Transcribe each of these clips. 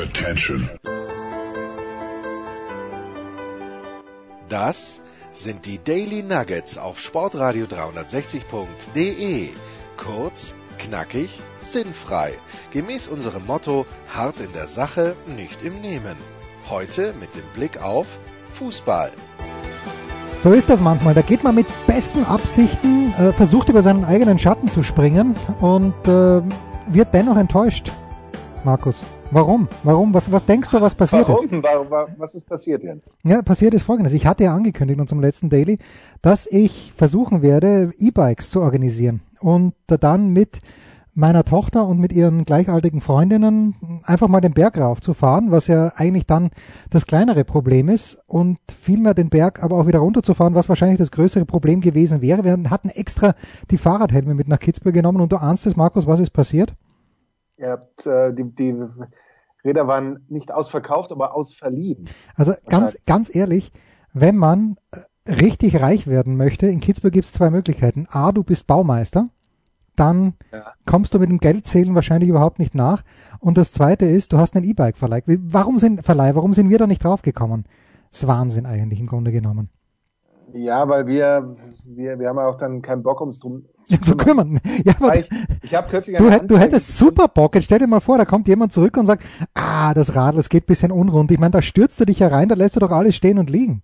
Attention. Das sind die Daily Nuggets auf Sportradio 360.de. Kurz, knackig, sinnfrei. Gemäß unserem Motto: hart in der Sache, nicht im Nehmen. Heute mit dem Blick auf Fußball. So ist das manchmal. Da geht man mit besten Absichten, äh, versucht über seinen eigenen Schatten zu springen und äh, wird dennoch enttäuscht. Markus. Warum? Warum? Was, was denkst du, was passiert Warum? ist? Warum? Was ist passiert jetzt? Ja, passiert ist folgendes. Ich hatte ja angekündigt in unserem letzten Daily, dass ich versuchen werde, E-Bikes zu organisieren und dann mit meiner Tochter und mit ihren gleichaltrigen Freundinnen einfach mal den Berg raufzufahren, was ja eigentlich dann das kleinere Problem ist und vielmehr den Berg aber auch wieder runterzufahren, was wahrscheinlich das größere Problem gewesen wäre. Wir hatten extra die Fahrradhelme mit nach Kitzbühel genommen und du ahnst es, Markus, was ist passiert? Ihr habt, äh, die, die Räder waren nicht ausverkauft, aber ausverliehen. Also ganz, ganz ehrlich, wenn man äh, richtig reich werden möchte, in Kitzbühel gibt es zwei Möglichkeiten. A, du bist Baumeister, dann Ja. kommst du mit dem Geldzählen wahrscheinlich überhaupt nicht nach. Und das zweite ist, du hast einen E-Bike-Verleih. Warum sind, Verleih, warum sind wir da nicht draufgekommen? Das ist Wahnsinn eigentlich im Grunde genommen. Ja, weil wir, wir, wir haben ja auch dann keinen Bock, ums drum Zu kümmern. Ja, aber Ich, ich habe kürzlich du, hätt- du hättest super Bock. Jetzt stell dir mal vor, da kommt jemand zurück und sagt, ah, das Radl, das geht ein bisschen unrund. Ich meine, da stürzt du dich herein, da lässt du doch alles stehen und liegen.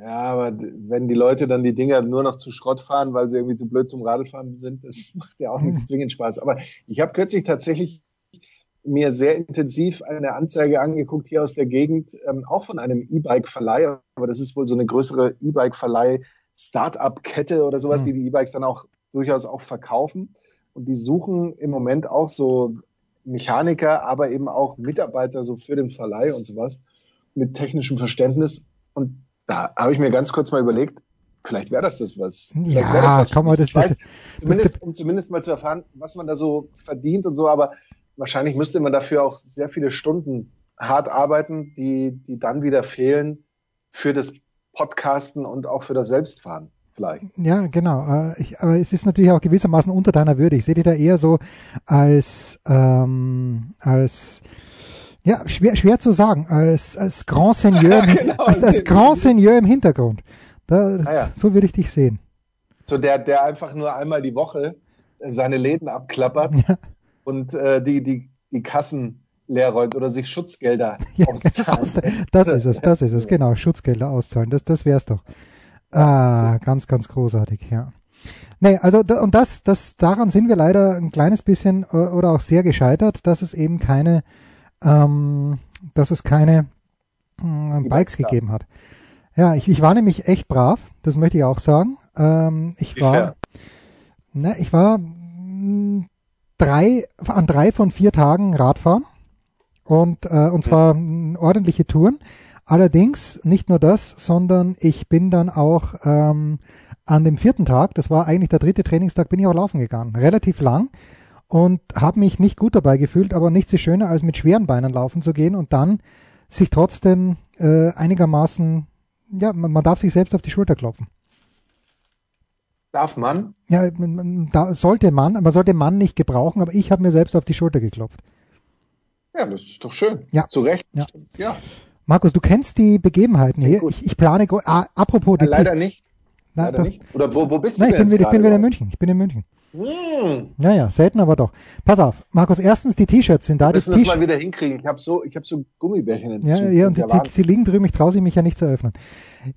Ja, aber wenn die Leute dann die Dinger nur noch zu Schrott fahren, weil sie irgendwie zu blöd zum Radlfahren sind, das macht ja auch Hm. nicht zwingend Spaß. Aber ich habe kürzlich tatsächlich mir sehr intensiv eine Anzeige angeguckt hier aus der Gegend, ähm, auch von einem E-Bike-Verleih, aber das ist wohl so eine größere E-Bike-Verleih-Start-up-Kette oder sowas, Hm. die die E-Bikes dann auch durchaus auch verkaufen. Und die suchen im Moment auch so Mechaniker, aber eben auch Mitarbeiter so für den Verleih und sowas mit technischem Verständnis. Und da habe ich mir ganz kurz mal überlegt, vielleicht wäre das das was. Vielleicht Ja, das was komm mal, das- weiß, das- zumindest, um zumindest mal zu erfahren, was man da so verdient und so, aber wahrscheinlich müsste man dafür auch sehr viele Stunden hart arbeiten, die, die dann wieder fehlen für das Podcasten und auch für das Selbstfahren vielleicht. Ja, genau. Äh, Ich, aber es ist natürlich auch gewissermaßen unter deiner Würde. Ich sehe dich da eher so als, ähm, als ja, schwer, schwer zu sagen, als, als Grand Seigneur, im, Genau. als, als Grand Seigneur im Hintergrund. Da, Ah ja. So würde ich dich sehen. So der, der einfach nur einmal die Woche seine Läden abklappert Ja. Und äh, die, die, die Kassen leer räumt oder sich Schutzgelder Ja, auszahlen aus, lässt. das ist es, das ist es, genau. Schutzgelder auszahlen, das, das wär's doch. Ah, ganz, ganz großartig, ja. Nee, also und das, das, daran sind wir leider ein kleines bisschen äh, oder auch sehr gescheitert, dass es eben keine, ähm, dass es keine Die Bikes gegeben hat. Ja, ich, ich war nämlich echt brav, das möchte ich auch sagen. Ähm, ich war, ne, ich war mh, drei, an drei von vier Tagen Radfahren und, äh, und zwar mh, ordentliche Touren. Allerdings nicht nur das, sondern ich bin dann auch ähm, an dem vierten Tag, das war eigentlich der dritte Trainingstag, bin ich auch laufen gegangen. Relativ lang und habe mich nicht gut dabei gefühlt, aber nichts ist schöner, als mit schweren Beinen laufen zu gehen und dann sich trotzdem äh, einigermaßen, ja, man, man darf sich selbst auf die Schulter klopfen. Darf man? Ja, man- man- da sollte man, man sollte Mann nicht gebrauchen, aber ich habe mir selbst auf die Schulter geklopft. Ja, das ist doch schön. Ja. Zu Recht. Ja. ja. Markus, du kennst die Begebenheiten hier. Ich, ich plane, ah, apropos, die Leider nicht. Na, Leider doch- nicht. Oder wo, wo bist Nein, du ich bin, denn wieder, ich bin wieder in München. Ich bin in München. Hm. Naja, selten, aber doch. Pass auf, Markus, erstens, die T-Shirts sind da. Wir müssen das T mal wieder hinkriegen. Ich habe so, ich hab so Gummibärchen im ja, Zug. ja, Das und ist ja sie liegen drüben, ich traue sie mich ja nicht zu öffnen.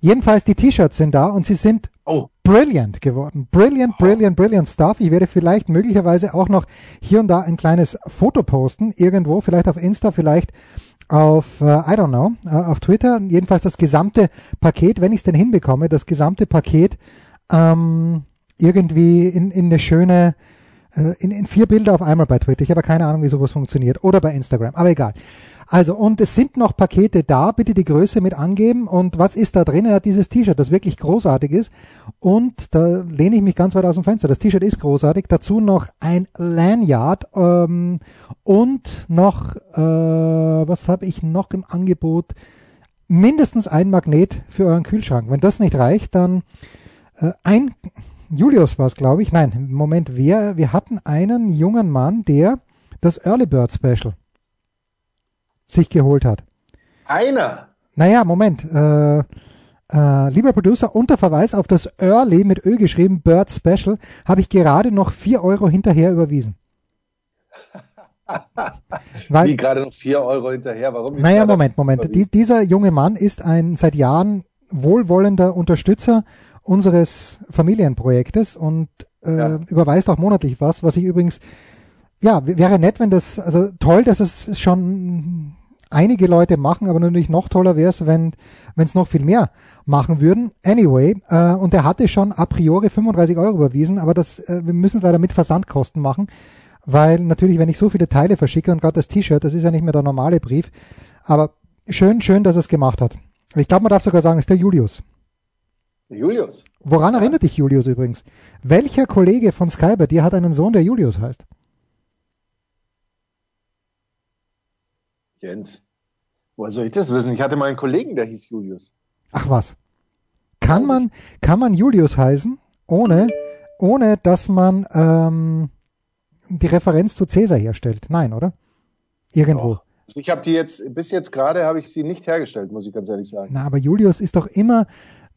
Jedenfalls, die T-Shirts sind da und sie sind Oh, brilliant geworden. Brilliant, brilliant, brilliant stuff. Ich werde vielleicht möglicherweise auch noch hier und da ein kleines Foto posten, irgendwo, vielleicht auf Insta, vielleicht auf, äh, I don't know, äh, auf Twitter. Jedenfalls das gesamte Paket, wenn ich es denn hinbekomme, das gesamte Paket ähm, irgendwie in, in eine schöne, äh, in, in vier Bilder auf einmal bei Twitter. Ich habe keine Ahnung, wie sowas funktioniert. Oder bei Instagram, aber egal. Also, und es sind noch Pakete da, bitte die Größe mit angeben. Und was ist da drin? Er hat dieses T-Shirt, das wirklich großartig ist. Und da lehne ich mich ganz weit aus dem Fenster. Das T-Shirt ist großartig. Dazu noch ein Lanyard ähm, und noch, äh, was habe ich noch im Angebot? Mindestens ein Magnet für euren Kühlschrank. Wenn das nicht reicht, dann äh, ein, Julius war es, glaube ich. Nein, Moment, wir, wir hatten einen jungen Mann, der das Early Bird Special sich geholt hat. Einer? Naja, Moment. Äh, äh, lieber Producer, unter Verweis auf das Early mit Ö geschrieben, Bird Special, habe ich gerade noch 4 Euro hinterher überwiesen. Weil, Wie gerade noch 4 Euro hinterher? Warum? Naja, Moment, Moment. Die, dieser junge Mann ist ein seit Jahren wohlwollender Unterstützer unseres Familienprojektes und äh, ja. überweist auch monatlich was, was ich übrigens, ja, wäre nett, wenn das, also toll, dass es schon einige Leute machen, aber natürlich noch toller wäre es, wenn es noch viel mehr machen würden. Anyway, äh, und er hatte schon a priori 35 Euro überwiesen, aber das, äh, wir müssen es leider mit Versandkosten machen, weil natürlich, wenn ich so viele Teile verschicke und gerade das T-Shirt, das ist ja nicht mehr der normale Brief, aber schön, schön, dass er es gemacht hat. Ich glaube, man darf sogar sagen, es ist der Julius. Julius. Woran ja. erinnert dich Julius übrigens? Welcher Kollege von Sky bei dir hat einen Sohn, der Julius heißt? Jens. Woher soll ich das wissen? Ich hatte mal einen Kollegen, der hieß Julius. Ach was. Kann man, kann man Julius heißen, ohne, ohne dass man ähm, die Referenz zu Cäsar herstellt? Nein, oder? Irgendwo. Doch. Ich habe die jetzt, bis jetzt gerade habe ich sie nicht hergestellt, muss ich ganz ehrlich sagen. Na, aber Julius ist doch immer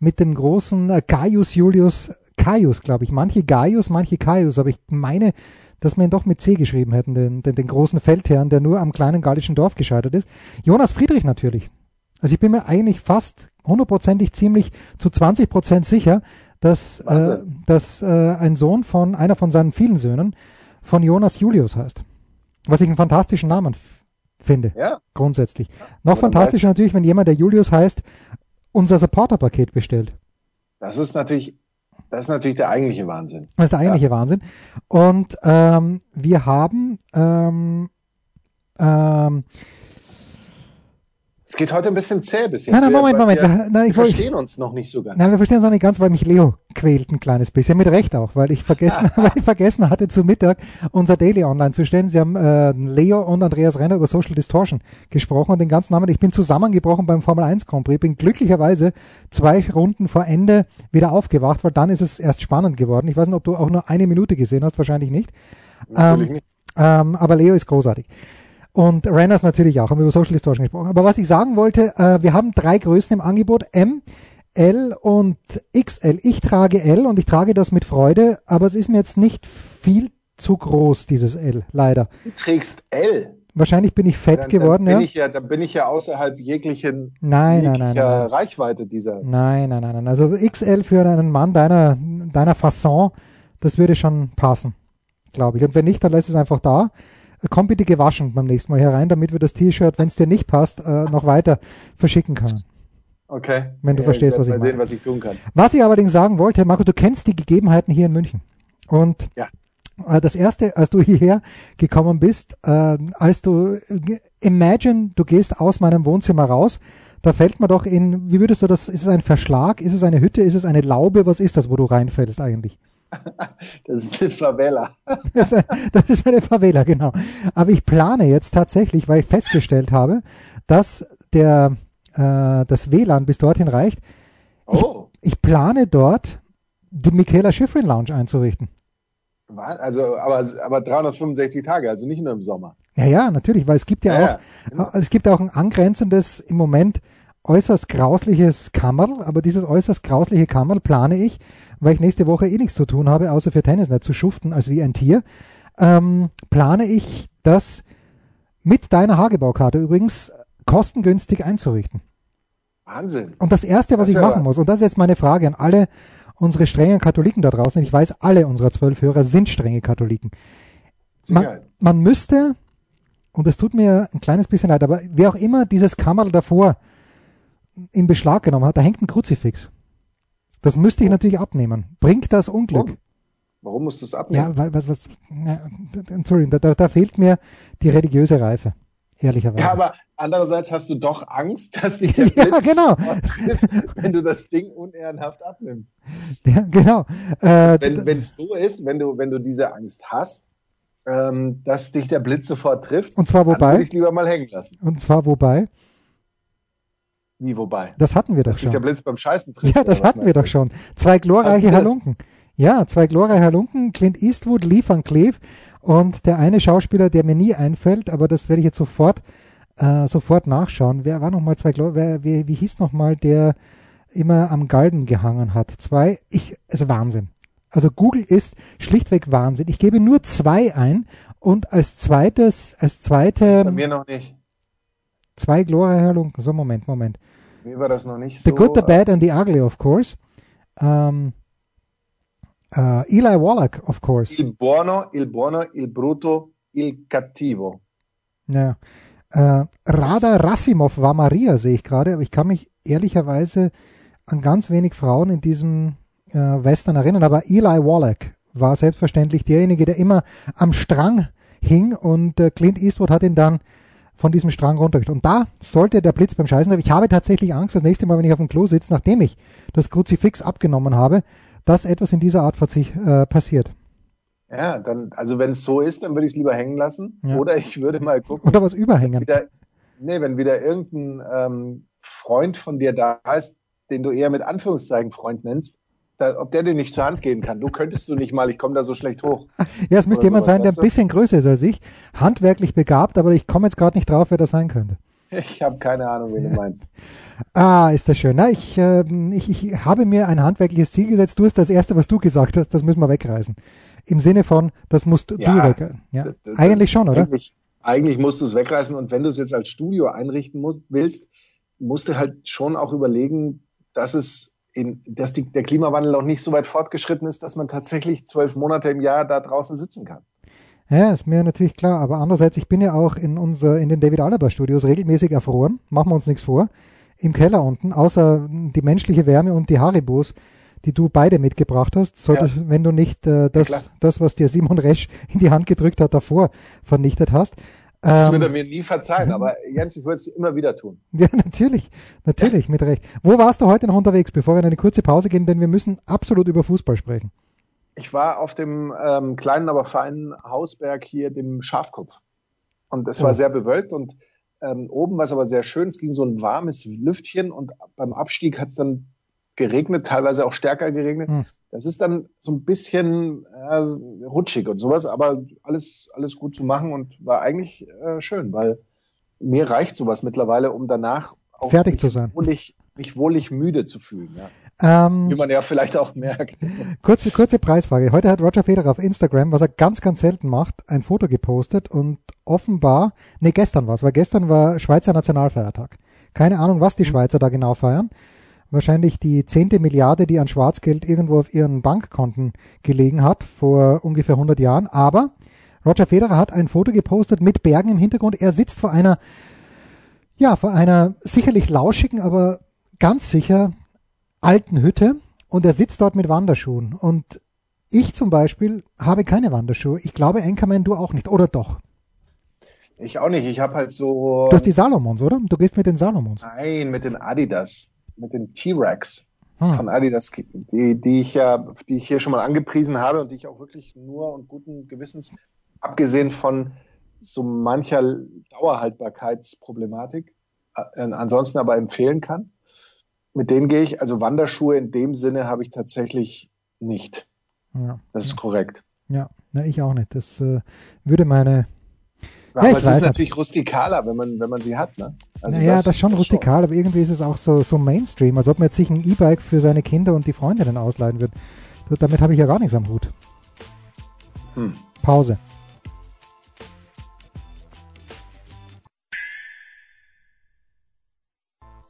mit dem großen äh, Gaius Julius, Caius, glaube ich. Manche Gaius, manche Caius, aber ich meine, dass wir ihn doch mit C geschrieben hätten, den, den, den großen Feldherrn, der nur am kleinen gallischen Dorf gescheitert ist. Jonas Friedrich natürlich. Also ich bin mir eigentlich fast hundertprozentig ziemlich zu 20 Prozent sicher, dass, äh, dass äh, ein Sohn von einer von seinen vielen Söhnen von Jonas Julius heißt. Was ich einen fantastischen Namen finde. Ja. Grundsätzlich. Noch fantastischer natürlich, wenn jemand, der Julius heißt, unser Supporter-Paket bestellt. Das ist natürlich, das ist natürlich der eigentliche Wahnsinn. Das ist der eigentliche ja. Wahnsinn. Und ähm, wir haben ähm, ähm, es geht heute ein bisschen zäh bis jetzt. Nein, nein, Moment, Moment. Wir, nein, wir verstehen ich, uns noch nicht so ganz. Nein, wir verstehen uns noch nicht ganz, weil mich Leo quält ein kleines bisschen. Mit Recht auch, weil ich vergessen, weil ich vergessen hatte, zu Mittag unser Daily online zu stellen. Sie haben äh, Leo und Andreas Renner über Social Distortion gesprochen und den ganzen Namen. Ich bin zusammengebrochen beim Formel 1 Grand Prix. Bin glücklicherweise zwei Runden vor Ende wieder aufgewacht, weil dann ist es erst spannend geworden. Ich weiß nicht, ob du auch nur eine Minute gesehen hast, wahrscheinlich nicht. Natürlich ähm, nicht. Ähm, aber Leo ist großartig. Und Renners natürlich auch, haben wir über Social Distortion gesprochen. Aber was ich sagen wollte, äh, wir haben drei Größen im Angebot, M, L und XL. Ich trage L und ich trage das mit Freude, aber es ist mir jetzt nicht viel zu groß, dieses L, leider. Du trägst L? Wahrscheinlich bin ich fett dann, geworden, dann bin ja. Ich ja. Dann bin ich ja außerhalb jeglichen nein, nein, nein, nein, Reichweite dieser. Nein, nein, nein, nein. Also XL für einen Mann deiner, deiner Fasson, das würde schon passen, glaube ich. Und wenn nicht, dann lässt es einfach da komm bitte gewaschen beim nächsten Mal herein, damit wir das T-Shirt, wenn es dir nicht passt, äh, noch weiter verschicken können. Okay. Wenn du ja, verstehst, was ich meine. sehen, was ich tun kann. Was ich allerdings sagen wollte, Marco, du kennst die Gegebenheiten hier in München. Und ja. äh, das erste, als du hierher gekommen bist, äh, als du imagine, du gehst aus meinem Wohnzimmer raus, da fällt mir doch in, wie würdest du das, ist es ein Verschlag, ist es eine Hütte, ist es eine Laube, was ist das, wo du reinfällst eigentlich? Das ist eine Favela. Das ist, eine Favela, genau. Aber ich plane jetzt tatsächlich, weil ich festgestellt habe, dass der, äh, das WLAN bis dorthin reicht. Ich, oh. ich plane dort die Michaela Schifrin Lounge einzurichten. Also, aber, aber 365 Tage, also nicht nur im Sommer. Ja, ja, natürlich, weil es gibt ja, ja auch, genau. es gibt auch ein angrenzendes, im Moment äußerst grausliches Kammerl, aber dieses äußerst grausliche Kammerl plane ich weil ich nächste Woche eh nichts zu tun habe, außer für Tennisnet zu schuften als wie ein Tier, ähm, plane ich das mit deiner Hagebaukarte übrigens kostengünstig einzurichten. Wahnsinn. Und das Erste, was das ich machen muss, und das ist jetzt meine Frage an alle unsere strengen Katholiken da draußen, ich weiß, alle unserer zwölf Hörer sind strenge Katholiken. Man, man müsste, und es tut mir ein kleines bisschen leid, aber wer auch immer dieses Kammerl davor in Beschlag genommen hat, da hängt ein Kruzifix. Das müsste ich natürlich abnehmen. Bringt das Unglück? Warum, Warum musst du es abnehmen? Ja, weil was, was, sorry, da, da, da fehlt mir die religiöse Reife. Ehrlicherweise. Ja, aber andererseits hast du doch Angst, dass dich der Blitz ja, genau. trifft, wenn du das Ding unehrenhaft abnimmst. Ja, genau. Äh, wenn es so ist, wenn du, wenn du diese Angst hast, ähm, dass dich der Blitz sofort trifft, und zwar wobei, dann würde ich lieber mal hängen lassen. Und zwar wobei, wie, wobei? Das hatten wir doch schon. der Blitz beim Scheißen trifft. Ja, das hatten wir doch schon. Zwei glorreiche Halunken. Ja, zwei glorreiche Halunken. Clint Eastwood, Lee van Cleef und der eine Schauspieler, der mir nie einfällt, aber das werde ich jetzt sofort äh, sofort nachschauen. Wer war nochmal zwei, wer, wie, wie hieß nochmal der immer am Galgen gehangen hat? Zwei, ich, also Wahnsinn. Also Google ist schlichtweg Wahnsinn. Ich gebe nur zwei ein und als zweites, als zweite. Bei mir noch nicht. Zwei Gloria Halunken. So, Moment, Moment. Mir war das noch nicht the so. The Good, the Bad and the Ugly, of course. Um, uh, Eli Wallach, of course. Il buono, il buono, il brutto, il cattivo. Ja. Uh, Rada Rassimov war Maria, sehe ich gerade, aber ich kann mich ehrlicherweise an ganz wenig Frauen in diesem uh, Western erinnern. Aber Eli Wallach war selbstverständlich derjenige, der immer am Strang hing und uh, Clint Eastwood hat ihn dann von diesem Strang runtergeht. Und da sollte der Blitz beim Scheißen, ich habe tatsächlich Angst, das nächste Mal, wenn ich auf dem Klo sitze, nachdem ich das Kruzifix abgenommen habe, dass etwas in dieser Art äh, passiert. Ja, dann, also wenn es so ist, dann würde ich es lieber hängen lassen. Ja. Oder ich würde mal gucken. Oder was überhängen. Wieder, nee, wenn wieder irgendein ähm, Freund von dir da ist, den du eher mit Anführungszeichen Freund nennst, da, ob der dir nicht zur Hand gehen kann. Du könntest du nicht mal, ich komme da so schlecht hoch. Ja, es müsste jemand sein, der ein bisschen größer ist als ich, handwerklich begabt, aber ich komme jetzt gerade nicht drauf, wer das sein könnte. Ich habe keine Ahnung, wen du meinst. Ah, ist das schön. Na, ich, äh, ich, ich habe mir ein handwerkliches Ziel gesetzt. Du hast das Erste, was du gesagt hast, das müssen wir wegreißen. Im Sinne von, das musst ja, du wegreißen. Ja, das, das, eigentlich schon, oder? Eigentlich, eigentlich musst du es wegreißen und wenn du es jetzt als Studio einrichten musst, willst, musst du halt schon auch überlegen, dass es in, dass die, der Klimawandel noch nicht so weit fortgeschritten ist, dass man tatsächlich zwölf Monate im Jahr da draußen sitzen kann. Ja, ist mir natürlich klar. Aber andererseits, ich bin ja auch in unser, in den David Alaba Studios regelmäßig erfroren. Machen wir uns nichts vor. Im Keller unten, außer die menschliche Wärme und die Haribos, die du beide mitgebracht hast, solltest, ja. wenn du nicht äh, das, ja, das, was dir Simon Resch in die Hand gedrückt hat, davor vernichtet hast. Das wird er mir nie verzeihen, aber Jens, ich würde es immer wieder tun. Ja, natürlich, natürlich, mit Recht. Wo warst du heute noch unterwegs, bevor wir in eine kurze Pause gehen, denn wir müssen absolut über Fußball sprechen. Ich war auf dem ähm, kleinen, aber feinen Hausberg hier, dem Schafkopf. Und es war oh. sehr bewölkt und ähm, oben war es aber sehr schön. Es ging so ein warmes Lüftchen und beim Abstieg hat es dann geregnet, teilweise auch stärker geregnet. Hm. Das ist dann so ein bisschen äh, rutschig und sowas, aber alles, alles gut zu machen und war eigentlich äh, schön, weil mir reicht sowas mittlerweile, um danach auch fertig zu sein. Wohlig, mich wohlig müde zu fühlen. Ja. Ähm, Wie man ja vielleicht auch merkt. Kurze, kurze Preisfrage. Heute hat Roger Federer auf Instagram, was er ganz, ganz selten macht, ein Foto gepostet und offenbar, nee, gestern war es, weil gestern war Schweizer Nationalfeiertag. Keine Ahnung, was die mhm. Schweizer da genau feiern wahrscheinlich die zehnte Milliarde, die an Schwarzgeld irgendwo auf ihren Bankkonten gelegen hat vor ungefähr 100 Jahren. Aber Roger Federer hat ein Foto gepostet mit Bergen im Hintergrund. Er sitzt vor einer, ja, vor einer sicherlich lauschigen, aber ganz sicher alten Hütte und er sitzt dort mit Wanderschuhen. Und ich zum Beispiel habe keine Wanderschuhe. Ich glaube, Enkermann, du auch nicht, oder doch? Ich auch nicht. Ich habe halt so. Du hast die Salomons, oder? Du gehst mit den Salomons. Nein, mit den Adidas mit den T-Rex hm. von Adidas, die, die ich ja, die ich hier schon mal angepriesen habe und die ich auch wirklich nur und guten Gewissens, abgesehen von so mancher Dauerhaltbarkeitsproblematik, äh, ansonsten aber empfehlen kann. Mit denen gehe ich, also Wanderschuhe in dem Sinne habe ich tatsächlich nicht. Ja. Das ist korrekt. Ja, na, ich auch nicht. Das äh, würde meine aber ja, es ist natürlich rustikaler, wenn man, wenn man sie hat, ne? Also naja, das, das ist schon das rustikal, schon. aber irgendwie ist es auch so, so Mainstream, als ob man jetzt sich ein E-Bike für seine Kinder und die Freundinnen ausleihen wird. Damit habe ich ja gar nichts am Hut. Hm. Pause.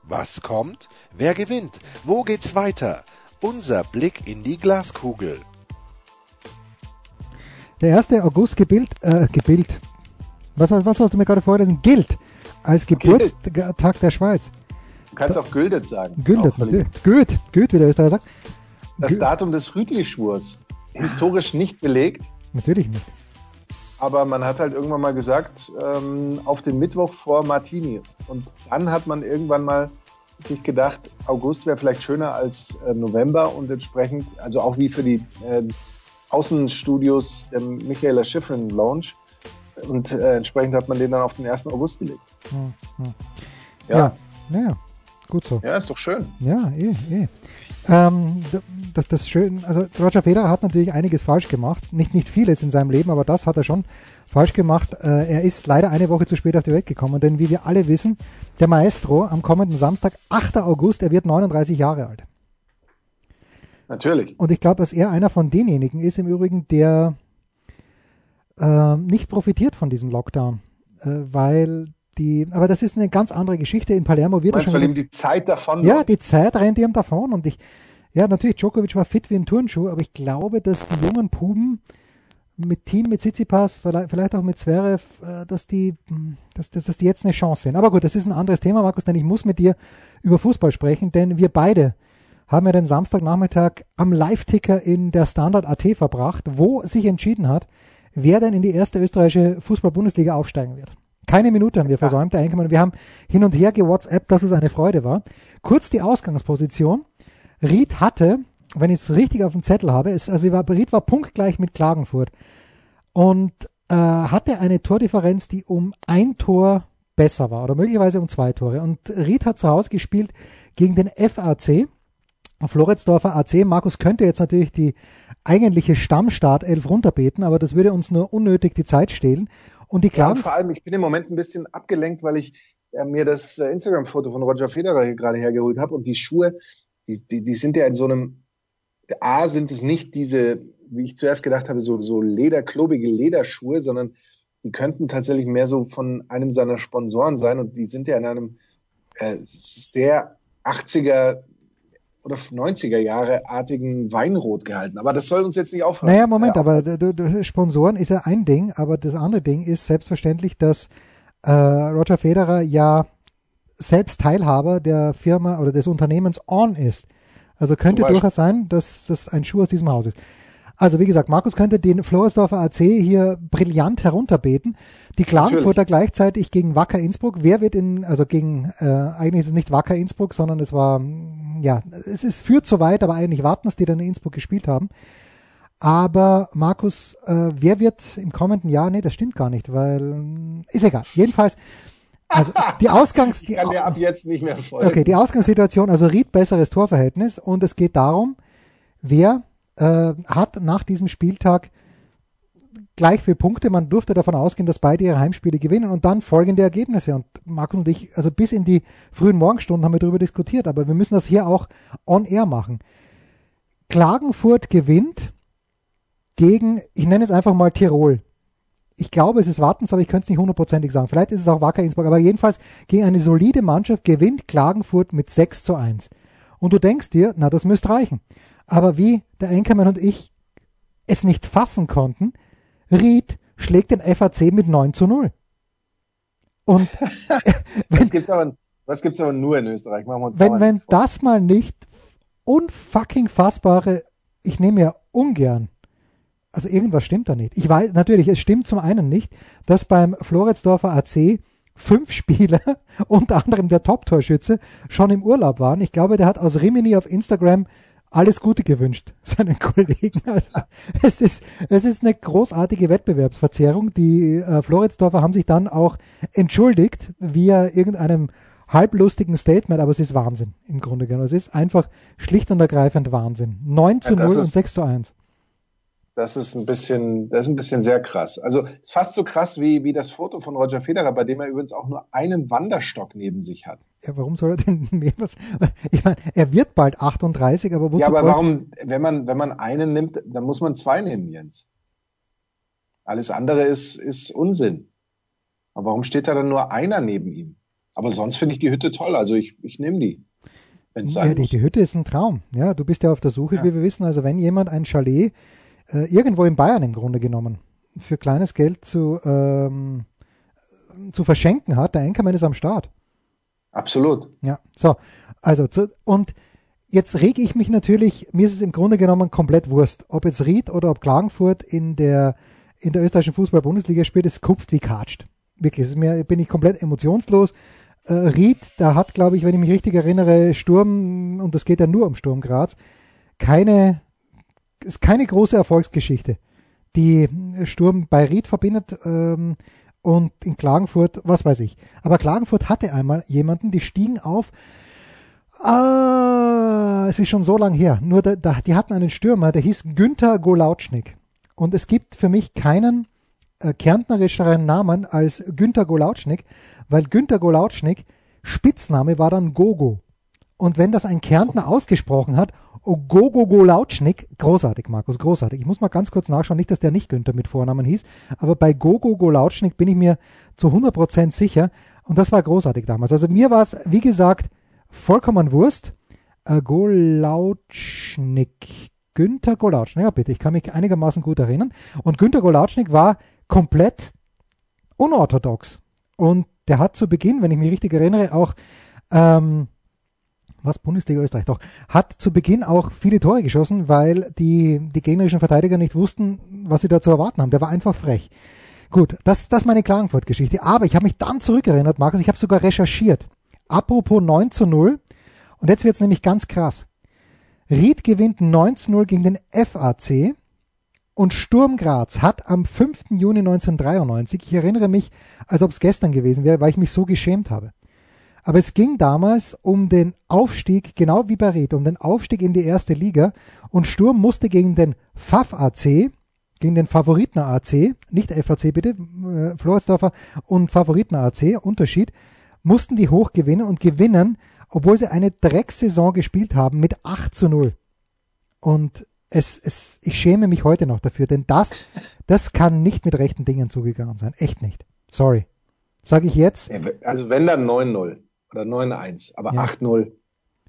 Was kommt? Wer gewinnt? Wo geht's weiter? Unser Blick in die Glaskugel. Der 1. August gebild, äh, gebild, was, was hast du mir gerade vorgelesen? Gilt als Geburtstag der Schweiz. Du kannst auch Güldet sagen. Güldet, natürlich. Güt, Güt, wie der Österreicher sagt. Das Gü Datum des Rütli-Schwurs. Historisch nicht belegt. Natürlich nicht. Aber man hat halt irgendwann mal gesagt, ähm, auf den Mittwoch vor Martini. Und dann hat man irgendwann mal sich gedacht, August wäre vielleicht schöner als äh, November und entsprechend, also auch wie für die äh, Außenstudios der Michaela Schifrin Lounge, und äh, entsprechend hat man den dann auf den 1. August gelegt. Hm, hm. Ja. ja. ja. gut so. Ja, ist doch schön. Ja, eh, eh. Ähm, das, das schön, also Roger Federer hat natürlich einiges falsch gemacht. Nicht, nicht vieles in seinem Leben, aber das hat er schon falsch gemacht. Äh, er ist leider eine Woche zu spät auf die Welt gekommen, denn wie wir alle wissen, der Maestro am kommenden Samstag, 8. August, er wird 39 Jahre alt. Natürlich. Und ich glaube, dass er einer von denjenigen ist, im Übrigen, der äh, nicht profitiert von diesem Lockdown, äh, weil die, aber das ist eine ganz andere Geschichte. In Palermo wird Meinst, schon. weil ihm die Zeit davon Ja, die Zeit rennt ihm davon und ich, ja, natürlich, Djokovic war fit wie ein Turnschuh, aber ich glaube, dass die jungen Puben mit Team, mit Tsitsipas, vielleicht auch mit Zverev, äh, dass die, dass, dass, dass die jetzt eine Chance sehen. Aber gut, das ist ein anderes Thema, Markus, denn ich muss mit dir über Fußball sprechen, denn wir beide haben ja den Samstagnachmittag am Live-Ticker in der Standard AT verbracht, wo sich entschieden hat, wer denn in die erste österreichische Fußball-Bundesliga aufsteigen wird. Keine Minute haben wir versäumt, der Enkelmann. Wir haben hin und her gewhatsappt, dass es eine Freude war. Kurz die Ausgangsposition. Ried hatte, wenn ich es richtig auf dem Zettel habe, es, also war, Ried war punktgleich mit Klagenfurt und äh, hatte eine Tordifferenz, die um ein Tor besser war oder möglicherweise um zwei Tore. Und Ried hat zu Hause gespielt gegen den FAC, Floridsdorfer AC. Markus könnte jetzt natürlich die eigentliche Stammstart-Elf runterbeten, aber das würde uns nur unnötig die Zeit stehlen. Und die Klagen. Ja, vor allem, ich bin im Moment ein bisschen abgelenkt, weil ich äh, mir das äh, Instagram-Foto von Roger Federer hier gerade hergeholt habe und die Schuhe, die, die, die sind ja in so einem, A sind es nicht diese, wie ich zuerst gedacht habe, so, so lederklobige Lederschuhe, sondern die könnten tatsächlich mehr so von einem seiner Sponsoren sein und die sind ja in einem äh, sehr 80er oder 90er Jahre artigen Weinrot gehalten. Aber das soll uns jetzt nicht aufhören. Naja, Moment, ja, aber du, du, Sponsoren ist ja ein Ding, aber das andere Ding ist selbstverständlich, dass äh, Roger Federer ja selbst Teilhaber der Firma oder des Unternehmens On ist. Also könnte durchaus sein, dass das ein Schuh aus diesem Haus ist. Also wie gesagt, Markus könnte den Floresdorfer AC hier brillant herunterbeten. Die Klagenfurter gleichzeitig gegen Wacker Innsbruck. Wer wird in, also gegen, äh, eigentlich ist es nicht Wacker Innsbruck, sondern es war, ja, es ist führt so weit, aber eigentlich warten es, die dann in Innsbruck gespielt haben. Aber Markus, äh, wer wird im kommenden Jahr, nee, das stimmt gar nicht, weil, ist egal. Jedenfalls, also die Ausgangs... Die, kann ab jetzt nicht mehr folgen. Okay, die Ausgangssituation, also Ried besseres Torverhältnis und es geht darum, wer äh, hat nach diesem Spieltag gleich viele Punkte. Man durfte davon ausgehen, dass beide ihre Heimspiele gewinnen und dann folgende Ergebnisse. Und Markus und ich, also bis in die frühen Morgenstunden haben wir darüber diskutiert, aber wir müssen das hier auch on air machen. Klagenfurt gewinnt gegen, ich nenne es einfach mal Tirol. Ich glaube, es ist Wartens, aber ich könnte es nicht hundertprozentig sagen. Vielleicht ist es auch Wacker Innsbruck, aber jedenfalls gegen eine solide Mannschaft gewinnt Klagenfurt mit 6 zu 1. Und du denkst dir, na, das müsste reichen. Aber wie der Enkermann und ich es nicht fassen konnten, Ried schlägt den FAC mit 9 zu 0. Und wenn, das aber, was gibt's aber nur in Österreich? Machen wir uns wenn wenn das mal nicht unfucking fassbare, ich nehme ja ungern, also irgendwas stimmt da nicht. Ich weiß, natürlich, es stimmt zum einen nicht, dass beim Floridsdorfer AC fünf Spieler, unter anderem der Top-Torschütze, schon im Urlaub waren. Ich glaube, der hat aus Rimini auf Instagram alles Gute gewünscht, seinen Kollegen. Also, es, ist, es ist eine großartige Wettbewerbsverzerrung. Die äh, Floridsdorfer haben sich dann auch entschuldigt via irgendeinem halblustigen Statement, aber es ist Wahnsinn im Grunde genommen. Es ist einfach schlicht und ergreifend Wahnsinn. 9 zu ja, 0 und 6 zu 1. Das ist ein bisschen, das ist ein bisschen sehr krass. Also es ist fast so krass wie, wie das Foto von Roger Federer, bei dem er übrigens auch nur einen Wanderstock neben sich hat. Ja, warum soll er denn mehr was? Ich meine, er wird bald 38, aber wozu? Ja, aber warum, wenn man, wenn man einen nimmt, dann muss man zwei nehmen, Jens. Alles andere ist, ist Unsinn. Aber warum steht da dann nur einer neben ihm? Aber sonst finde ich die Hütte toll. Also ich, ich nehme die. Ja, die, die, Hütte ist ein Traum. Ja, du bist ja auf der Suche, ja. wie wir wissen. Also wenn jemand ein Chalet äh, irgendwo in Bayern im Grunde genommen für kleines Geld zu, ähm, zu verschenken hat, der Enkermann ist am Start. Absolut. Ja, so. Also, zu, und jetzt rege ich mich natürlich, mir ist es im Grunde genommen komplett Wurst, ob jetzt Ried oder ob Klagenfurt in der, in der österreichischen Fußball-Bundesliga spielt, es kupft wie katscht. Wirklich, ist mir, bin ich komplett emotionslos. Äh, Ried, da hat, glaube ich, wenn ich mich richtig erinnere, Sturm, und das geht ja nur um Sturm Graz, keine ist keine große Erfolgsgeschichte, die Sturm bei Ried verbindet ähm, und in Klagenfurt, was weiß ich. Aber Klagenfurt hatte einmal jemanden, die stiegen auf Ah, es ist schon so lang her. Nur da, da, die hatten einen Stürmer, der hieß Günther Golautschnik. Und es gibt für mich keinen äh, kärntnerischeren Namen als Günther Golautschnik, weil Günther Golautschnik Spitzname war dann Gogo. Und wenn das ein Kärntner ausgesprochen hat, oh, Gogo Golautschnik, großartig, Markus, großartig. Ich muss mal ganz kurz nachschauen, nicht, dass der nicht Günther mit Vornamen hieß, aber bei Gogo Golautschnik bin ich mir zu 100% sicher. Und das war großartig damals. Also mir war es, wie gesagt, vollkommen Wurst. Äh, Golautschnik. Günther Golautschnik, ja bitte, ich kann mich einigermaßen gut erinnern. Und Günther Golautschnik war komplett unorthodox. Und der hat zu Beginn, wenn ich mich richtig erinnere, auch ähm, was Bundesliga Österreich doch, hat zu Beginn auch viele Tore geschossen, weil die, die gegnerischen Verteidiger nicht wussten, was sie da zu erwarten haben. Der war einfach frech. Gut, das, das ist meine Klagenfurt-Geschichte. Aber ich habe mich dann zurückerinnert, Markus, ich habe sogar recherchiert. Apropos 9 zu 0. Und jetzt wird's nämlich ganz krass. Ried gewinnt 9 zu 0 gegen den FAC. Und Sturm Graz hat am 5. Juni 1993, ich erinnere mich, als ob es gestern gewesen wäre, weil ich mich so geschämt habe. Aber es ging damals um den Aufstieg, genau wie bei Ried, um den Aufstieg in die erste Liga. Und Sturm musste gegen den FAF AC, gegen den Favoriten AC, nicht FAC bitte, äh, Floridsdorfer und Favoriten AC, Unterschied, mussten die hoch gewinnen und gewinnen, obwohl sie eine Drecksaison gespielt haben mit 8 zu 0. Und es, es, ich schäme mich heute noch dafür, denn das, das kann nicht mit rechten Dingen zugegangen sein. Echt nicht. Sorry. Sage ich jetzt. Also wenn dann 9-0 oder 9-1, aber ja. 8-0.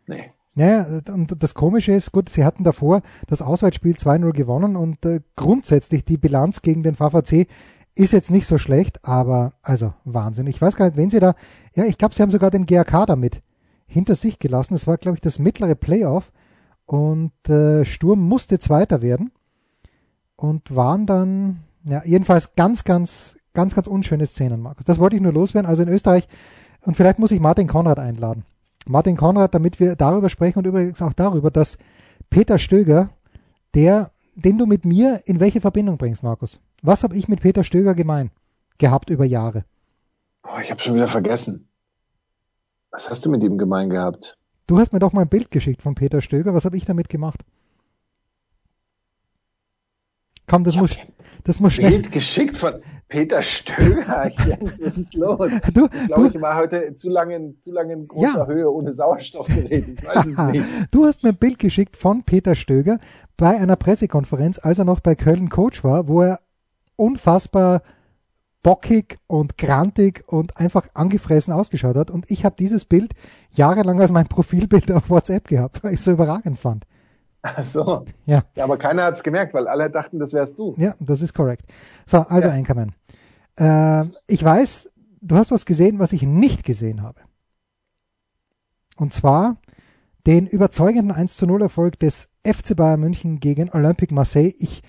Nee. Naja, und das Komische ist, gut, sie hatten davor das Auswärtsspiel 2-0 gewonnen und äh, grundsätzlich die Bilanz gegen den VVC ist jetzt nicht so schlecht, aber also Wahnsinn. Ich weiß gar nicht, wenn sie da, ja, ich glaube, sie haben sogar den GAK damit hinter sich gelassen. Das war, glaube ich, das mittlere Playoff und äh, Sturm musste Zweiter werden und waren dann, ja, jedenfalls ganz, ganz, ganz, ganz unschöne Szenen, Markus. Das wollte ich nur loswerden. Also in Österreich, und vielleicht muss ich Martin Konrad einladen. Martin Konrad, damit wir darüber sprechen und übrigens auch darüber, dass Peter Stöger, der, den du mit mir in welche Verbindung bringst, Markus? Was habe ich mit Peter Stöger gemein gehabt über Jahre? Oh, ich habe schon wieder vergessen. Was hast du mit ihm gemein gehabt? Du hast mir doch mal ein Bild geschickt von Peter Stöger. Was habe ich damit gemacht? Komm, das ich muss, das muss schnell. Bild geschickt von Peter Stöger. Jens, was ist los? Du, ich glaube, ich war heute zu lange, in, zu lange in großer ja. Höhe ohne Sauerstoffgerät. Ich weiß es nicht. Du hast mir ein Bild geschickt von Peter Stöger bei einer Pressekonferenz, als er noch bei Köln Coach war, wo er unfassbar bockig und grantig und einfach angefressen ausgeschaut hat. Und ich habe dieses Bild jahrelang als mein Profilbild auf WhatsApp gehabt, weil ich es so überragend fand. Ach so. Ja. ja aber keiner hat es gemerkt, weil alle dachten, das wärst du. Ja, das ist korrekt. So, also ja. Einkommen. Äh, ich weiß, du hast was gesehen, was ich nicht gesehen habe. Und zwar den überzeugenden 1 zu 0 Erfolg des FC Bayern München gegen Olympique Marseille. Ich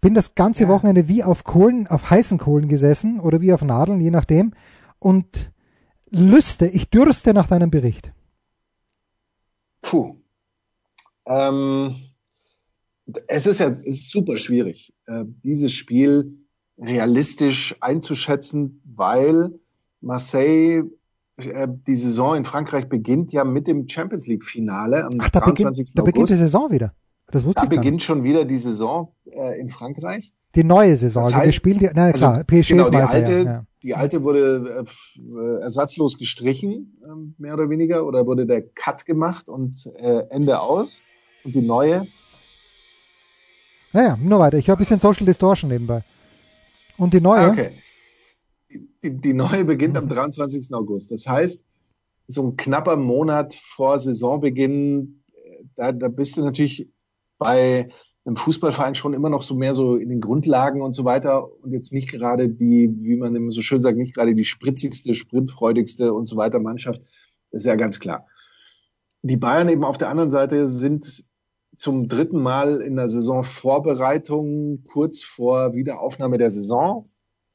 bin das ganze ja. Wochenende wie auf Kohlen, auf heißen Kohlen gesessen oder wie auf Nadeln, je nachdem. Und lüste, ich dürste nach deinem Bericht. Puh. Ähm, es ist ja es ist super schwierig, äh, dieses Spiel realistisch einzuschätzen, weil Marseille äh, die Saison in Frankreich beginnt ja mit dem Champions League Finale am Ach, da 23. Beginnt, da beginnt die Saison wieder. Das wusste da ich beginnt schon wieder die Saison äh, in Frankreich. Die neue Saison. Das heißt, also wir spielen die, klar, also, PSG genau, die alte, ja. die alte wurde äh, ersatzlos gestrichen, äh, mehr oder weniger, oder wurde der Cut gemacht und äh, Ende aus. Und die neue. Naja, nur weiter. Ich höre ein bisschen Social Distortion nebenbei. Und die neue? Ah, okay. Die, die, die neue beginnt am 23. August. Das heißt, so ein knapper Monat vor Saisonbeginn, äh, da, da bist du natürlich bei einem Fußballverein schon immer noch so mehr so in den Grundlagen und so weiter und jetzt nicht gerade die, wie man immer so schön sagt, nicht gerade die spritzigste, sprintfreudigste und so weiter Mannschaft. Das ist ja ganz klar. Die Bayern eben auf der anderen Seite sind zum dritten Mal in der Saisonvorbereitung kurz vor Wiederaufnahme der Saison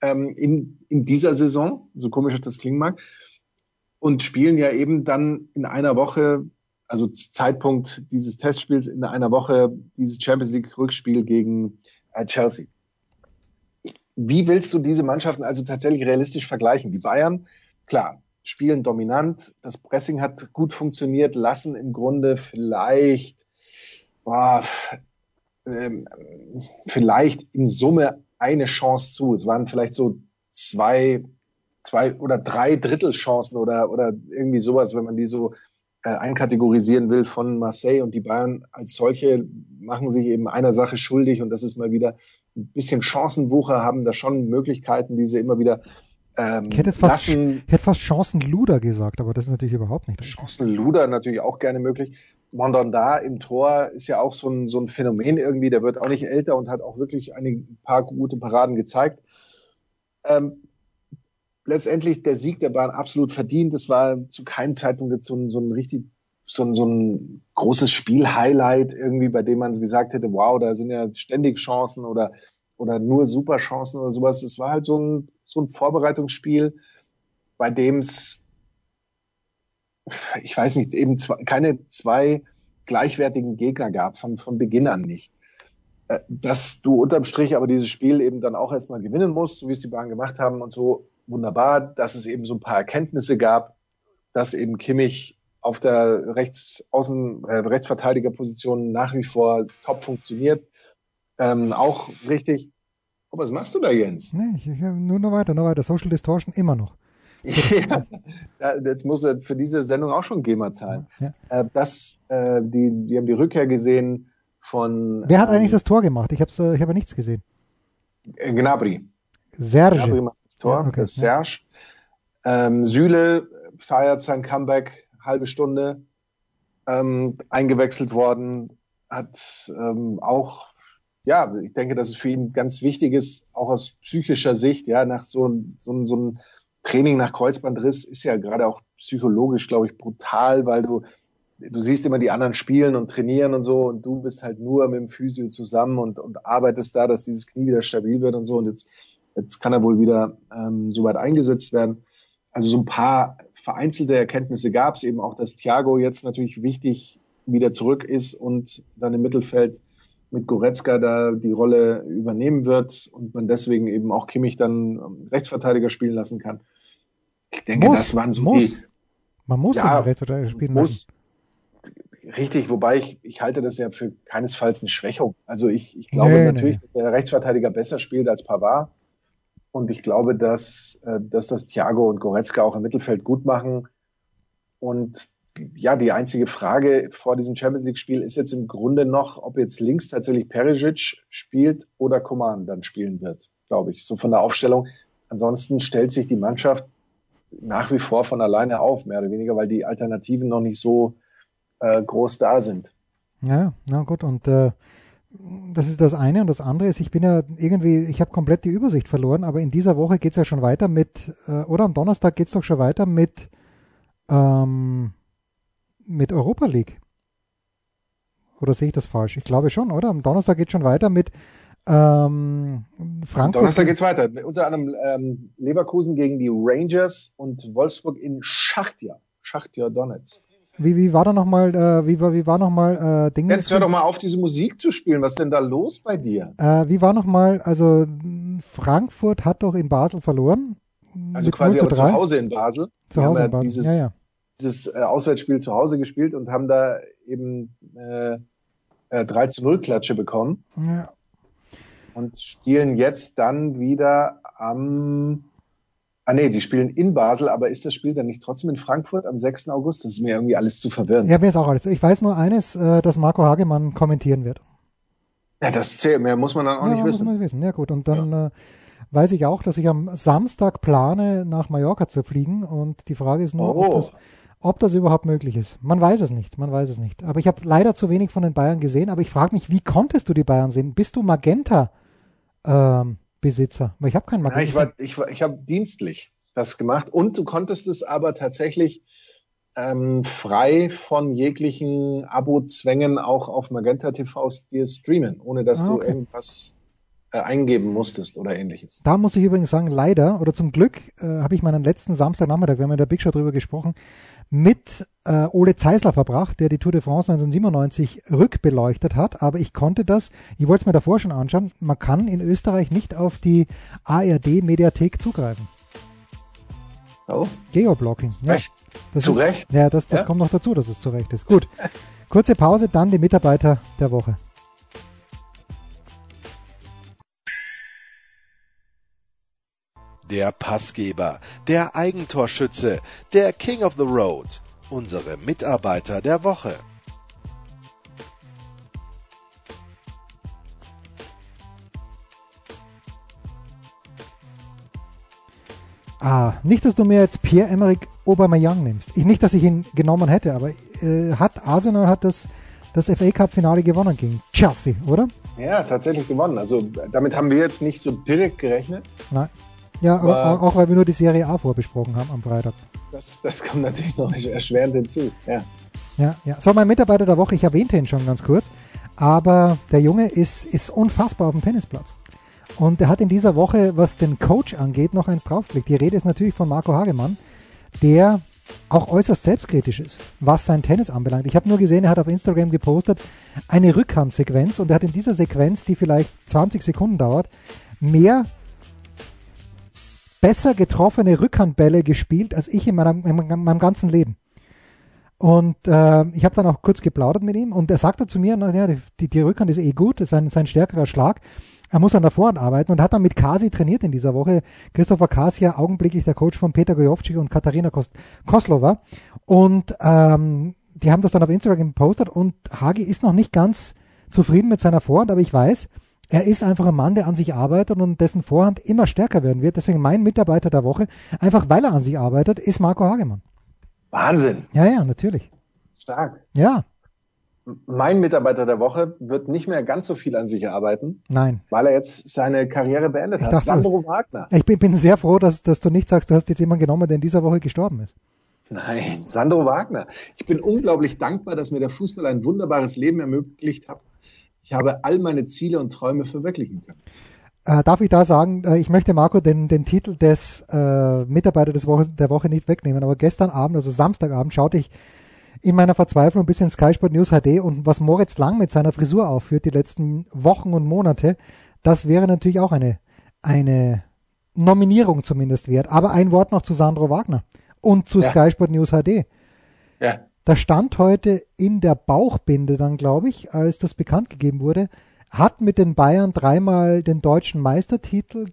ähm, in, in dieser Saison, so komisch das klingen mag, und spielen ja eben dann in einer Woche also Zeitpunkt dieses Testspiels in einer Woche dieses Champions League Rückspiel gegen äh, Chelsea. Wie willst du diese Mannschaften also tatsächlich realistisch vergleichen? Die Bayern, klar, spielen dominant, das Pressing hat gut funktioniert, lassen im Grunde vielleicht, boah, ähm, vielleicht in Summe eine Chance zu. Es waren vielleicht so zwei, zwei oder drei Drittelchancen oder, oder irgendwie sowas, wenn man die so äh, einkategorisieren will von Marseille und die Bayern als solche machen sich eben einer Sache schuldig und das ist mal wieder ein bisschen Chancenwucher, haben da schon Möglichkeiten, diese immer wieder ähm, ich hätte, fast, lassen. Ich hätte fast Chancenluder gesagt, aber das ist natürlich überhaupt nicht. Chancenluder natürlich auch gerne möglich. Mondonda im Tor ist ja auch so ein, so ein Phänomen irgendwie, der wird auch nicht älter und hat auch wirklich ein paar gute Paraden gezeigt. Ähm, letztendlich der Sieg der Bahn absolut verdient. Es war zu keinem Zeitpunkt jetzt so ein, so ein richtig so ein, so ein großes Spiel-Highlight irgendwie, bei dem man gesagt hätte, wow, da sind ja ständig Chancen oder, oder nur Superchancen oder sowas. Es war halt so ein, so ein Vorbereitungsspiel, bei dem es, ich weiß nicht, eben zwei, keine zwei gleichwertigen Gegner gab, von, von Beginn an nicht. Äh, dass du unterm Strich aber dieses Spiel eben dann auch erstmal gewinnen musst, so wie es die Bahn gemacht haben und so, wunderbar, dass es eben so ein paar Erkenntnisse gab, dass eben Kimmich auf der Rechtsaußen, äh, Rechtsverteidigerposition nach wie vor top funktioniert. Ähm, auch richtig. Oh, was machst du da, Jens? Nee, ich, ich, nur noch weiter, noch weiter. Social Distortion immer noch. ja, jetzt muss er für diese Sendung auch schon GEMA zahlen. Ja. Äh, das, äh, die, die haben die Rückkehr gesehen von. Wer hat ähm, eigentlich das Tor gemacht? Ich habe äh, ich hab ja nichts gesehen. Gnabry. Serge. Gnabry Tor, ja, okay, das Serge. Ähm, Süle feiert sein Comeback, halbe Stunde, ähm, eingewechselt worden, hat ähm, auch, ja, ich denke, dass es für ihn ganz wichtig ist, auch aus psychischer Sicht, ja, nach so, so, so einem Training nach Kreuzbandriss ist ja gerade auch psychologisch, glaube ich, brutal, weil du, du siehst immer die anderen spielen und trainieren und so und du bist halt nur mit dem Physio zusammen und, und arbeitest da, dass dieses Knie wieder stabil wird und so und jetzt Jetzt kann er wohl wieder ähm, soweit eingesetzt werden. Also so ein paar vereinzelte Erkenntnisse gab es eben auch, dass Thiago jetzt natürlich wichtig wieder zurück ist und dann im Mittelfeld mit Goretzka da die Rolle übernehmen wird und man deswegen eben auch Kimmich dann ähm, Rechtsverteidiger spielen lassen kann. Ich denke, muss, das waren so muss. die. Man muss ja, Rechtsverteidiger spielen muss. lassen. Richtig, wobei ich, ich halte das ja für keinesfalls eine Schwächung. Also ich, ich glaube nee, natürlich, nee. dass der Rechtsverteidiger besser spielt als Pavard. Und ich glaube, dass, äh, dass das Thiago und Goretzka auch im Mittelfeld gut machen. Und ja, die einzige Frage vor diesem Champions League-Spiel ist jetzt im Grunde noch, ob jetzt links tatsächlich Perisic spielt oder Coman dann spielen wird, glaube ich, so von der Aufstellung. Ansonsten stellt sich die Mannschaft nach wie vor von alleine auf, mehr oder weniger, weil die Alternativen noch nicht so äh, groß da sind. Ja, na gut. Und äh, das ist das eine und das andere ist, ich bin ja irgendwie, ich habe komplett die Übersicht verloren, aber in dieser Woche geht es ja schon weiter mit, äh, oder am Donnerstag geht es doch schon weiter mit, ähm, mit Europa League. Oder sehe ich das falsch? Ich glaube schon, oder? Am Donnerstag geht es schon weiter mit ähm, Frankfurt. Am Donnerstag geht es weiter. Unter anderem ähm, Leverkusen gegen die Rangers und Wolfsburg in Schachtja. Schachtja Donetsk. Wie, wie war da nochmal, äh, wie, wie war nochmal äh, Dinge? Jetzt hör doch mal auf, diese Musik zu spielen. Was ist denn da los bei dir? Äh, wie war nochmal, also Frankfurt hat doch in Basel verloren. Also quasi zu, zu Hause in Basel. Zu Hause in Basel. Dieses, ja, ja. dieses äh, Auswärtsspiel zu Hause gespielt und haben da eben äh, äh, 3 zu 0 Klatsche bekommen. Ja. Und spielen jetzt dann wieder am Ah nee, die spielen in Basel, aber ist das Spiel dann nicht trotzdem in Frankfurt am 6. August? Das ist mir irgendwie alles zu verwirrend. Ja, mir ist auch alles. Ich weiß nur eines, äh, dass Marco Hagemann kommentieren wird. Ja, das zählt, mehr muss man dann auch ja, nicht wissen. Muss man wissen. Ja gut, und dann ja. äh, weiß ich auch, dass ich am Samstag plane, nach Mallorca zu fliegen und die Frage ist nur, oh. ob, das, ob das überhaupt möglich ist. Man weiß es nicht, man weiß es nicht. Aber ich habe leider zu wenig von den Bayern gesehen, aber ich frage mich, wie konntest du die Bayern sehen? Bist du Magenta? Ähm, Besitzer. Weil ich habe keinen Magenta. Ja, ich war, ich, war, ich habe dienstlich das gemacht und du konntest es aber tatsächlich ähm, frei von jeglichen Abo-Zwängen auch auf Magenta TV dir streamen, ohne dass ah, okay. du irgendwas äh, eingeben musstest oder ähnliches. Da muss ich übrigens sagen, leider oder zum Glück äh, habe ich meinen letzten Samstagnachmittag, wir haben in der Big Show drüber gesprochen, mit äh, Ole Zeisler verbracht, der die Tour de France 1997 rückbeleuchtet hat. Aber ich konnte das, ich wollte es mir davor schon anschauen, man kann in Österreich nicht auf die ARD-Mediathek zugreifen. Oh. Geoblocking. Ja. Recht. Das zu ist, Recht? Ja, das, das ja? kommt noch dazu, dass es zu Recht ist. Gut. Kurze Pause, dann die Mitarbeiter der Woche. Der Passgeber, der Eigentorschütze, der King of the Road, unsere Mitarbeiter der Woche. Ah, nicht, dass du mir jetzt Pierre-Emerick Aubameyang nimmst. Ich, nicht, dass ich ihn genommen hätte, aber äh, hat Arsenal hat das, das FA Cup Finale gewonnen gegen Chelsea, oder? Ja, tatsächlich gewonnen. Also damit haben wir jetzt nicht so direkt gerechnet. Nein. Ja, aber, aber auch, weil wir nur die Serie A vorbesprochen haben am Freitag. Das, das kommt natürlich noch erschwerend hinzu. Ja. Ja, ja. So, mein Mitarbeiter der Woche, ich erwähnte ihn schon ganz kurz, aber der Junge ist, ist unfassbar auf dem Tennisplatz. Und er hat in dieser Woche, was den Coach angeht, noch eins draufgelegt. Die Rede ist natürlich von Marco Hagemann, der auch äußerst selbstkritisch ist, was sein Tennis anbelangt. Ich habe nur gesehen, er hat auf Instagram gepostet eine Rückhandsequenz und er hat in dieser Sequenz, die vielleicht 20 Sekunden dauert, mehr besser getroffene Rückhandbälle gespielt als ich in meinem, in meinem ganzen Leben. Und äh, ich habe dann auch kurz geplaudert mit ihm und er sagte zu mir, na, ja, die, die Rückhand ist eh gut, ist ein, ist ein stärkerer Schlag. Er muss an der Vorhand arbeiten und hat dann mit Kasi trainiert in dieser Woche. Christopher Kasia, augenblicklich der Coach von Peter Gojovci und Katharina Kos Koslova. Und ähm, die haben das dann auf Instagram gepostet und Hagi ist noch nicht ganz zufrieden mit seiner Vorhand, aber ich weiß, er ist einfach ein Mann, der an sich arbeitet und dessen Vorhand immer stärker werden wird. Deswegen mein Mitarbeiter der Woche, einfach weil er an sich arbeitet, ist Marco Hagemann. Wahnsinn. Ja, ja, natürlich. Stark. Ja mein Mitarbeiter der Woche wird nicht mehr ganz so viel an sich arbeiten. Nein. Weil er jetzt seine Karriere beendet ich hat. Dachte, Sandro Wagner. Ich bin, bin, sehr froh, dass, dass du nicht sagst, du hast jetzt jemanden genommen, der in dieser Woche gestorben ist. Nein, Sandro Wagner. Ich bin unglaublich dankbar, dass mir der Fußball ein wunderbares Leben ermöglicht hat. Ich habe all meine Ziele und Träume verwirklichen können. Äh, darf ich da sagen, äh, ich möchte Marco den, den Titel des äh, Mitarbeiter des Woche, der Woche nicht wegnehmen, aber gestern Abend, also Samstagabend, schaute ich in meiner Verzweiflung ein bisschen Sky Sport News HD und was Moritz Lang mit seiner Frisur aufführt die letzten Wochen und Monate, das wäre natürlich auch eine, eine Nominierung zumindest wert. Aber ein Wort noch zu Sandro Wagner und zu ja. Sky Sport News HD. Ja. Da stand heute in der Bauchbinde dann, glaube ich, als das bekannt gegeben wurde, hat mit den Bayern dreimal den deutschen Meistertitel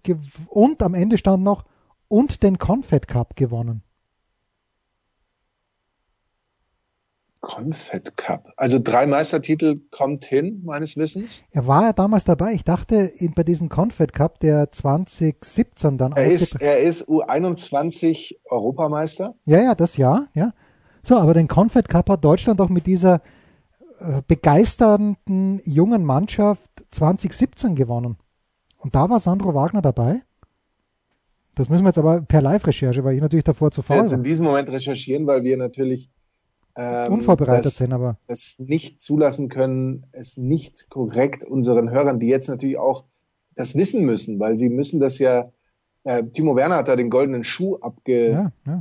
und am Ende stand noch und den Confed Cup gewonnen. Confed Cup. Also drei Meistertitel kommt hin, meines Wissens. Er war ja damals dabei. Ich dachte, bei diesem Confed Cup, der 2017 dann er ist, er ist U21 Europameister. Ja, ja, das Jahr, ja. So, aber den Confed Cup hat Deutschland auch mit dieser äh, begeisternden jungen Mannschaft 2017 gewonnen. Und da war Sandro Wagner dabei. Das müssen wir jetzt aber per Live-Recherche, weil ich natürlich davor zu faul jetzt in diesem Moment recherchieren, weil wir natürlich ähm, unvorbereitet das, sind, aber es nicht zulassen können, es nicht korrekt unseren Hörern, die jetzt natürlich auch das wissen müssen, weil sie müssen das ja. Äh, Timo Werner hat da den goldenen Schuh abgezogen. Ja, ja.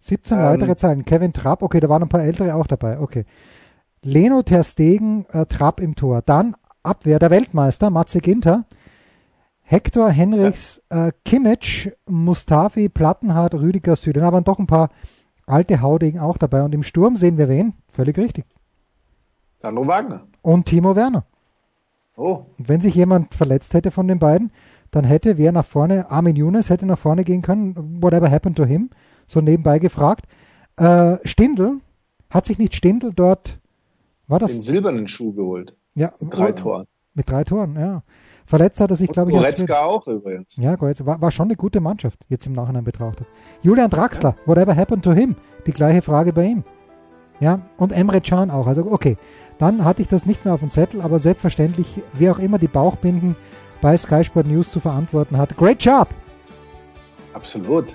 17 ähm, weitere Zeilen. Kevin Trapp, okay, da waren ein paar ältere auch dabei. Okay. Leno Ter Stegen, äh, Trapp im Tor. Dann Abwehr der Weltmeister, Matze Ginter. Hector Henrichs, ja. äh, Kimmich, Mustafi, Plattenhardt, Rüdiger Süden. Aber doch ein paar alte Haudegen auch dabei. Und im Sturm sehen wir wen? Völlig richtig. Sandro Wagner. Und Timo Werner. Oh. Und wenn sich jemand verletzt hätte von den beiden, dann hätte wer nach vorne, Armin Younes hätte nach vorne gehen können, whatever happened to him, so nebenbei gefragt. Äh, Stindl, hat sich nicht Stindl dort, war das? Den silbernen Schuh geholt. Ja. Mit drei Toren. Mit drei Toren, ja. Verletzt hat er sich, glaube ich. Goretzka auch übrigens. Ja, Goretzka war, war, schon eine gute Mannschaft, jetzt im Nachhinein betrachtet. Julian Draxler, ja. whatever happened to him? Die gleiche Frage bei ihm. Ja, und Emre Can auch. Also, okay, dann hatte ich das nicht mehr auf dem Zettel, aber selbstverständlich, wer auch immer die Bauchbinden bei Sky Sport News zu verantworten hat. Great job! Absolut.